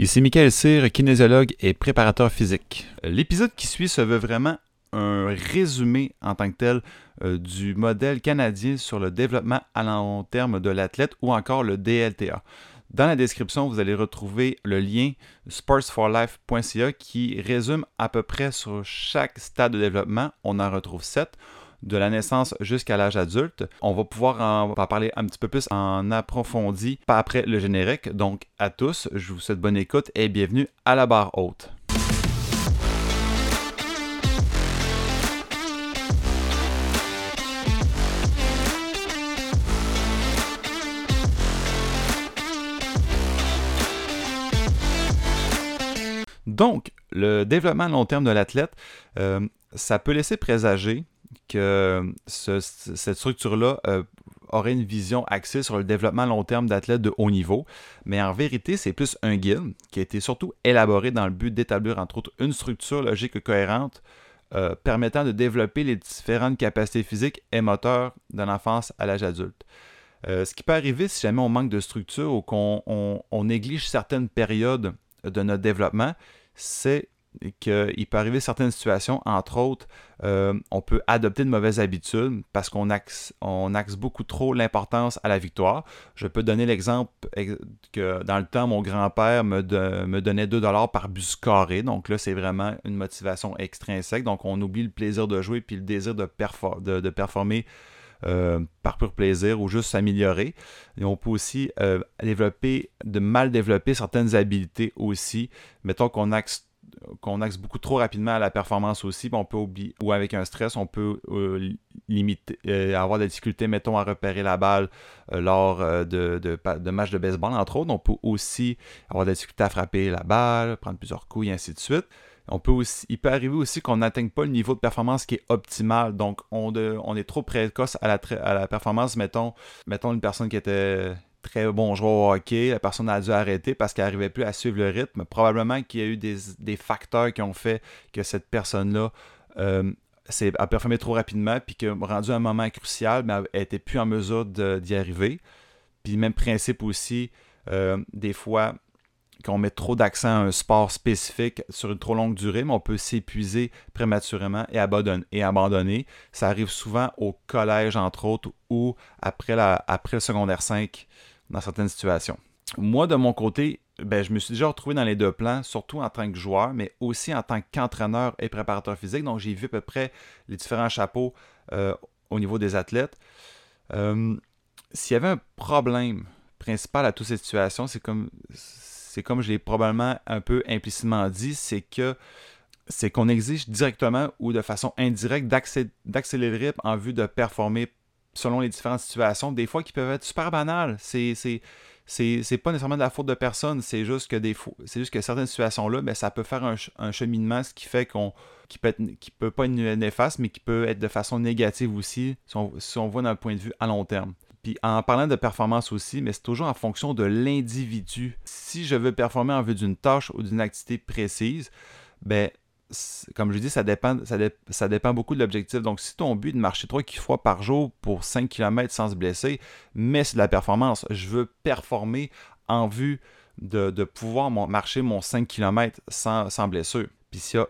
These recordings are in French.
Ici Michael Cyr, kinésiologue et préparateur physique. L'épisode qui suit se veut vraiment un résumé en tant que tel euh, du modèle canadien sur le développement à long terme de l'athlète ou encore le DLTA. Dans la description, vous allez retrouver le lien sportsforlife.ca qui résume à peu près sur chaque stade de développement. On en retrouve sept de la naissance jusqu'à l'âge adulte. On va pouvoir en, parler un petit peu plus en approfondi pas après le générique. Donc à tous, je vous souhaite bonne écoute et bienvenue à la barre haute. Donc, le développement à long terme de l'athlète, euh, ça peut laisser présager que cette structure-là euh, aurait une vision axée sur le développement long terme d'athlètes de haut niveau, mais en vérité, c'est plus un guide qui a été surtout élaboré dans le but d'établir entre autres une structure logique et cohérente euh, permettant de développer les différentes capacités physiques et moteurs de l'enfance à l'âge adulte. Euh, ce qui peut arriver si jamais on manque de structure ou qu'on néglige certaines périodes de notre développement, c'est qu'il peut arriver certaines situations, entre autres, euh, on peut adopter de mauvaises habitudes parce qu'on axe, on axe beaucoup trop l'importance à la victoire. Je peux donner l'exemple que dans le temps, mon grand-père me, me, donnait 2 dollars par bus carré. Donc là, c'est vraiment une motivation extrinsèque. Donc on oublie le plaisir de jouer puis le désir de, de, performer. Euh, par pur plaisir ou juste s'améliorer. Et on peut aussi euh, développer, de mal développer certaines habiletés aussi. Mettons qu'on axe qu'on axe beaucoup trop rapidement à la performance aussi, on peut oublier, ou avec un stress, on peut euh, limiter, euh, avoir des difficultés, mettons, à repérer la balle euh, lors de, matchs de baseball, entre autres. On peut aussi avoir des difficultés à frapper la balle, prendre plusieurs coups et ainsi de suite. On peut il peut arriver aussi qu'on n'atteigne pas le niveau de performance qui est optimal. Donc, on, on est trop précoce à la, à la performance. Mettons, mettons une personne qui était très bon joueur au hockey. La personne a dû arrêter parce qu'elle n'arrivait plus à suivre le rythme. Probablement qu'il y a eu des, facteurs qui ont fait que cette personne-là euh, a performé trop rapidement, puis que rendu un moment crucial, mais elle n'était plus en mesure d'y arriver. Puis même principe aussi, euh, des fois, qu'on met trop d'accent à un sport spécifique sur une trop longue durée, mais on peut s'épuiser prématurément et abandonner. Ça arrive souvent au collège, entre autres, ou après le secondaire 5 dans certaines situations. Moi, de mon côté, ben, je me suis déjà retrouvé dans les deux plans, surtout en tant que joueur, mais aussi en tant qu'entraîneur et préparateur physique. Donc, j'ai vu à peu près les différents chapeaux euh, au niveau des athlètes. Euh, s'il y avait un problème principal à toutes ces situations, c'est comme, c'est comme je l'ai probablement un peu implicitement dit, c'est que c'est qu'on exige directement ou de façon indirecte d'accélérer le rythme en vue de performer selon les différentes situations, des fois qui peuvent être super banales. C'est, c'est, pas nécessairement de la faute de personne, c'est juste que des c'est juste que certaines situations-là, ben, ça peut faire un, cheminement, ce qui fait qu'on qui peut, qui peut pas être néfaste, mais qui peut être de façon négative aussi, si on, si on voit d'un point de vue à long terme. En parlant de performance aussi, mais c'est toujours en fonction de l'individu. Si je veux performer en vue d'une tâche ou d'une activité précise, ben comme je dis, ça dépend, ça, dépend beaucoup de l'objectif. Donc, si ton but est de marcher 3 fois par jour pour 5 km sans se blesser, mais c'est de la performance, je veux performer en vue de, pouvoir marcher mon 5 km sans, blessure. Puis s'il y a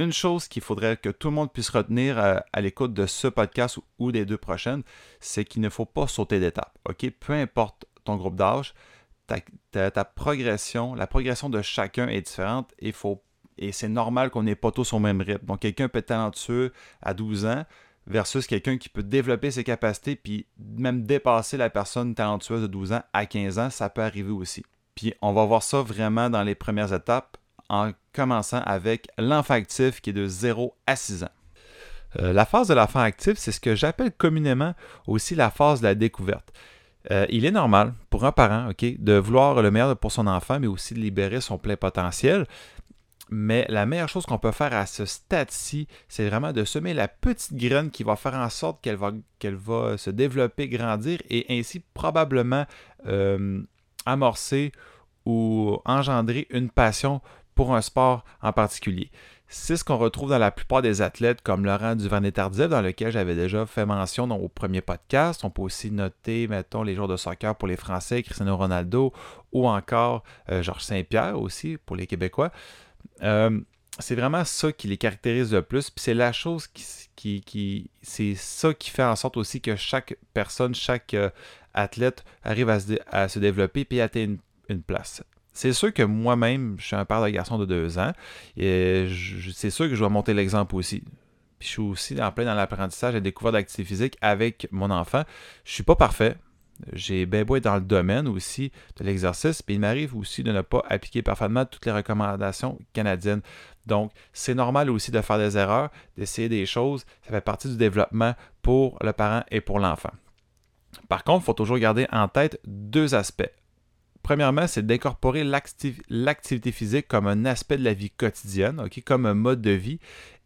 une chose qu'il faudrait que tout le monde puisse retenir à, l'écoute de ce podcast ou, des deux prochaines, c'est qu'il ne faut pas sauter d'étape. Peu importe ton groupe d'âge, ta, progression, la progression de chacun est différente et faut et c'est normal qu'on n'ait pas tous au même rythme. Donc, quelqu'un peut être talentueux à 12 ans versus quelqu'un qui peut développer ses capacités puis même dépasser la personne talentueuse de 12 ans à 15 ans, ça peut arriver aussi. Puis on va voir ça vraiment dans les premières étapes en commençant avec l'enfant actif qui est de 0 à 6 ans. Euh, la phase de l'enfant actif, c'est ce que j'appelle communément aussi la phase de la découverte. Euh, il est normal pour un parent de vouloir le meilleur pour son enfant, mais aussi de libérer son plein potentiel. Mais la meilleure chose qu'on peut faire à ce stade-ci, c'est vraiment de semer la petite graine qui va faire en sorte qu'elle va, se développer, grandir et ainsi probablement euh, amorcer ou engendrer une passion pour un sport en particulier. C'est ce qu'on retrouve dans la plupart des athlètes comme Laurent Duvernay-Tardif, dans lequel j'avais déjà fait mention dans au premier podcast. On peut aussi noter, mettons, les joueurs de soccer pour les Français, Cristiano Ronaldo, ou encore euh, Georges Saint-Pierre aussi pour les Québécois. Euh, c'est vraiment ça qui les caractérise le plus. Puis c'est la chose qui, c'est ça qui fait en sorte aussi que chaque personne, chaque euh, athlète arrive à se, à se développer et atteindre une place. C'est sûr que moi-même, je suis un père de garçon de deux ans, et c'est sûr que je dois monter l'exemple aussi. Je suis aussi en plein dans l'apprentissage et découverte d'activité physique avec mon enfant. Je suis pas parfait. J'ai bien beau être dans le domaine aussi de l'exercice, puis il m'arrive aussi de ne pas appliquer parfaitement toutes les recommandations canadiennes. Donc, c'est normal aussi de faire des erreurs, d'essayer des choses. Ça fait partie du développement pour le parent et pour l'enfant. Par contre, il faut toujours garder en tête deux aspects. Premièrement, c'est d'incorporer l'activité physique comme un aspect de la vie quotidienne, comme un mode de vie,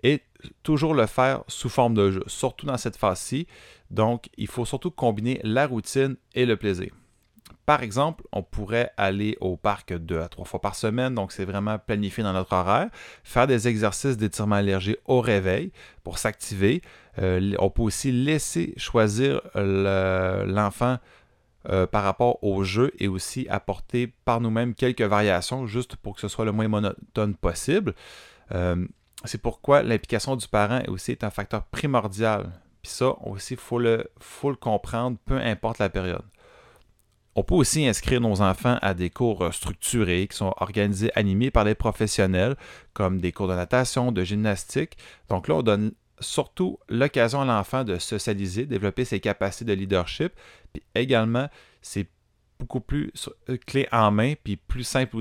et toujours le faire sous forme de jeu, surtout dans cette phase-ci. Donc, il faut surtout combiner la routine et le plaisir. Par exemple, on pourrait aller au parc deux à trois fois par semaine, donc c'est vraiment planifié dans notre horaire. Faire des exercices d'étirement léger au réveil pour s'activer. Euh, on peut aussi laisser choisir l'enfant euh, par rapport au jeu et aussi apporter par nous-mêmes quelques variations juste pour que ce soit le moins monotone possible. Euh, c'est pourquoi l'implication du parent aussi est un facteur primordial. Puis ça aussi, il faut le, faut le comprendre, peu importe la période. On peut aussi inscrire nos enfants à des cours structurés qui sont organisés, animés par des professionnels, comme des cours de natation, de gymnastique. Donc là, on donne surtout l'occasion à l'enfant de socialiser, développer ses capacités de leadership. Puis également, c'est beaucoup plus euh, clé en main, puis plus simple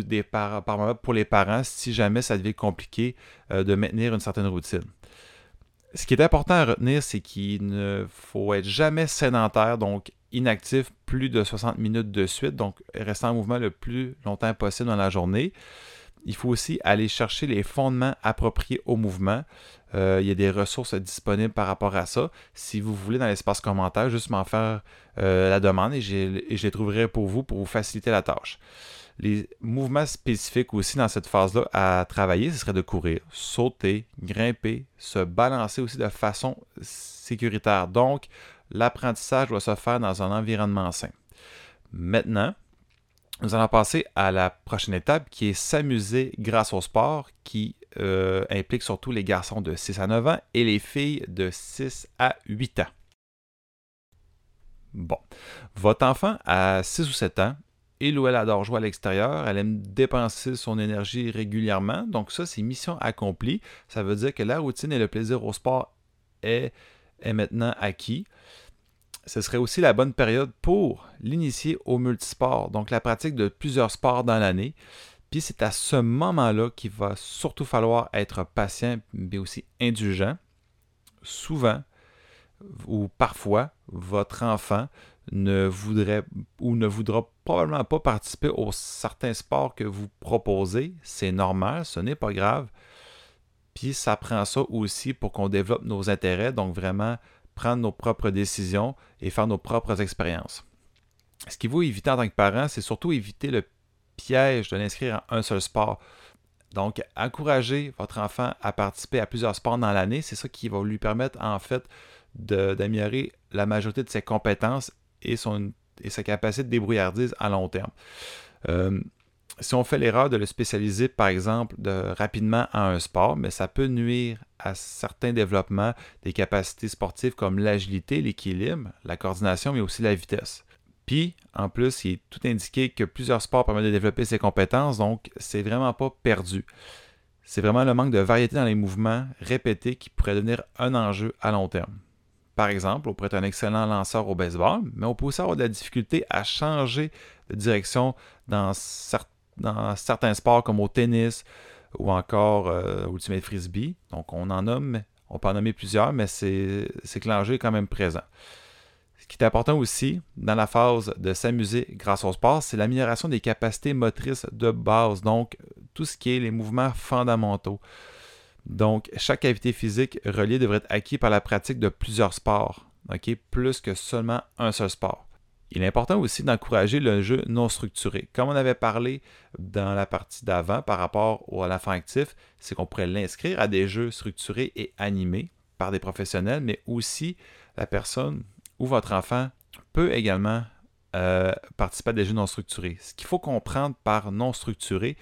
pour les parents si jamais ça devient compliqué euh, de maintenir une certaine routine. Ce qui est important à retenir, c'est qu'il ne faut être jamais sédentaire, donc inactif plus de 60 minutes de suite, donc rester en mouvement le plus longtemps possible dans la journée il faut aussi aller chercher les fondements appropriés au mouvement. Euh, il y a des ressources disponibles par rapport à ça. Si vous voulez, dans l'espace commentaire, juste m'en faire euh, la demande et, je les trouverai pour vous pour vous faciliter la tâche. Les mouvements spécifiques aussi dans cette phase-là à travailler, ce serait de courir, sauter, grimper, se balancer aussi de façon sécuritaire. Donc, l'apprentissage doit se faire dans un environnement sain. Maintenant, nous allons passer à la prochaine étape qui est s'amuser grâce au sport qui euh, implique surtout les garçons de 6 à 9 ans et les filles de 6 à 8 ans. Bon, votre enfant a 6 ou 7 ans, il ou elle adore jouer à l'extérieur, elle aime dépenser son énergie régulièrement, donc ça c'est mission accomplie. Ça veut dire que la routine et le plaisir au sport est, est maintenant acquis ce serait aussi la bonne période pour l'initier au multisport, donc la pratique de plusieurs sports dans l'année. Puis c'est à ce moment-là qu'il va surtout falloir être patient, mais aussi indulgent. Souvent, ou parfois, votre enfant ne voudrait ou ne voudra probablement pas participer aux certains sports que vous proposez. C'est normal, ce n'est pas grave. Puis ça prend ça aussi pour qu'on développe nos intérêts, donc vraiment prendre nos propres décisions et faire nos propres expériences. Ce qu'il faut éviter en tant que parent, c'est surtout éviter le piège de l'inscrire en un seul sport. Donc, encourager votre enfant à participer à plusieurs sports dans l'année, c'est ça qui va lui permettre en fait d'améliorer la majorité de ses compétences et, son, et sa capacité de débrouillardise à long terme. Euh, si on fait l'erreur de le spécialiser, par exemple, de, rapidement à un sport, mais ça peut nuire à certains développements des capacités sportives comme l'agilité, l'équilibre, la coordination, mais aussi la vitesse. Puis, en plus, il est tout indiqué que plusieurs sports permettent de développer ces compétences, donc c'est vraiment pas perdu. C'est vraiment le manque de variété dans les mouvements répétés qui pourrait devenir un enjeu à long terme. Par exemple, on pourrait être un excellent lanceur au baseball, mais on peut aussi avoir de la difficulté à changer de direction dans certains sports comme au tennis ou encore euh, Ultimate Frisbee. Donc on en nomme, on peut en nommer plusieurs, mais c'est que l'enjeu est quand même présent. Ce qui est important aussi dans la phase de s'amuser grâce au sport, c'est l'amélioration des capacités motrices de base, donc tout ce qui est les mouvements fondamentaux. Donc, chaque activité physique reliée devrait être acquis par la pratique de plusieurs sports, plus que seulement un seul sport Il est important aussi d'encourager le jeu non structuré. Comme on avait parlé dans la partie d'avant par rapport à l'enfant actif, c'est qu'on pourrait l'inscrire à des jeux structurés et animés par des professionnels, mais aussi la personne ou votre enfant peut également euh, participer à des jeux non structurés. Ce qu'il faut comprendre par non structuré,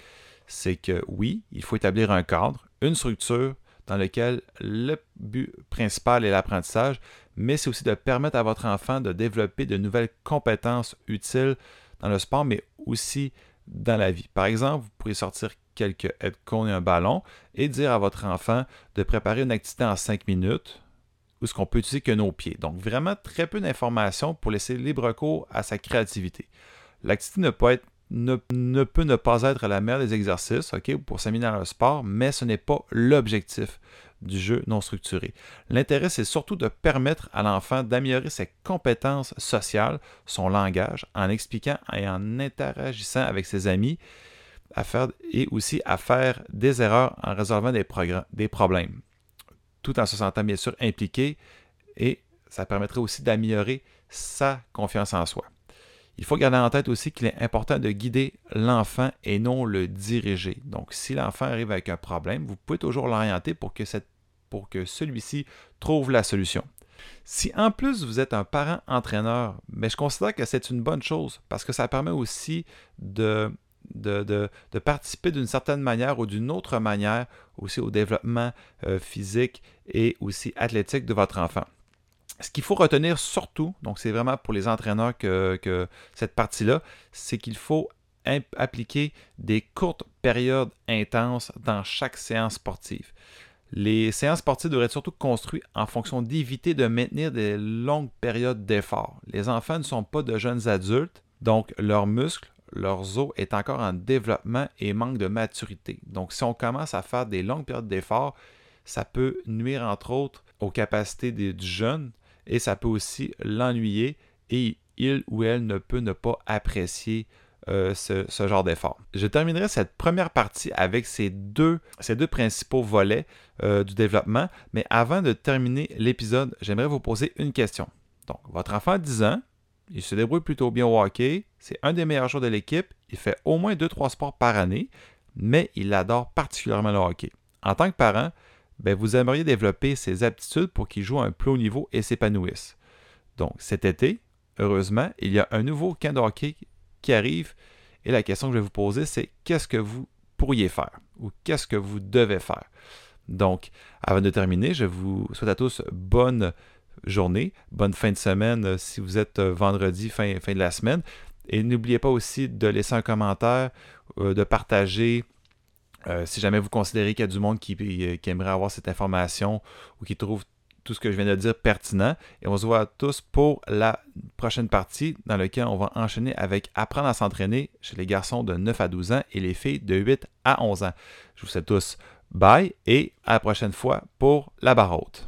c'est que oui, il faut établir un cadre, une structure dans lequel le but principal est l'apprentissage, mais c'est aussi de permettre à votre enfant de développer de nouvelles compétences utiles dans le sport, mais aussi dans la vie. Par exemple, vous pourriez sortir quelques headcones et un ballon et dire à votre enfant de préparer une activité en 5 minutes où ce qu'on peut utiliser que nos pieds. Donc vraiment très peu d'informations pour laisser libre cours à sa créativité. L'activité ne peut être ne, peut ne pas être la meilleure des exercices pour s'aminer dans le sport, mais ce n'est pas l'objectif du jeu non structuré. L'intérêt, c'est surtout de permettre à l'enfant d'améliorer ses compétences sociales, son langage, en expliquant et en interagissant avec ses amis et aussi à faire des erreurs en résolvant des problèmes, tout en se sentant bien sûr impliqué et ça permettrait aussi d'améliorer sa confiance en soi. Il faut garder en tête aussi qu'il est important de guider l'enfant et non le diriger. Donc, si l'enfant arrive avec un problème, vous pouvez toujours l'orienter pour que, celui-ci trouve la solution. Si en plus vous êtes un parent entraîneur, mais je considère que c'est une bonne chose parce que ça permet aussi de, de, participer d'une certaine manière ou d'une autre manière aussi au développement euh, physique et aussi athlétique de votre enfant ce qu'il faut retenir surtout, donc c'est vraiment pour les entraîneurs que, cette partie-là, c'est qu'il faut appliquer des courtes périodes intenses dans chaque séance sportive. Les séances sportives devraient être surtout construites en fonction d'éviter de maintenir des longues périodes d'effort. Les enfants ne sont pas de jeunes adultes, donc leurs muscles, leurs os est encore en développement et manquent de maturité. Donc si on commence à faire des longues périodes d'effort, ça peut nuire entre autres aux capacités du jeune et ça peut aussi l'ennuyer et il ou elle ne peut ne pas apprécier euh, ce, genre d'effort. Je terminerai cette première partie avec ces deux, principaux volets euh, du développement, mais avant de terminer l'épisode, j'aimerais vous poser une question. Donc, votre enfant a 10 ans, il se débrouille plutôt bien au hockey, c'est un des meilleurs joueurs de l'équipe, il fait au moins 2-3 sports par année, mais il adore particulièrement le hockey. En tant que parent, ben, vous aimeriez développer ses aptitudes pour qu'il joue à un plus haut niveau et s'épanouisse. Donc cet été, heureusement, il y a un nouveau camp de qui arrive et la question que je vais vous poser, c'est qu'est-ce que vous pourriez faire ou qu'est-ce que vous devez faire? Donc, avant de terminer, je vous souhaite à tous bonne journée, bonne fin de semaine euh, si vous êtes euh, vendredi, fin, fin de la semaine. Et n'oubliez pas aussi de laisser un commentaire, euh, de partager euh, si jamais vous considérez qu'il y a du monde qui, aimerait avoir cette information ou qui trouve tout ce que je viens de dire pertinent. Et on se voit tous pour la prochaine partie dans laquelle on va enchaîner avec apprendre à s'entraîner chez les garçons de 9 à 12 ans et les filles de 8 à 11 ans. Je vous souhaite tous bye et à la prochaine fois pour la barre haute.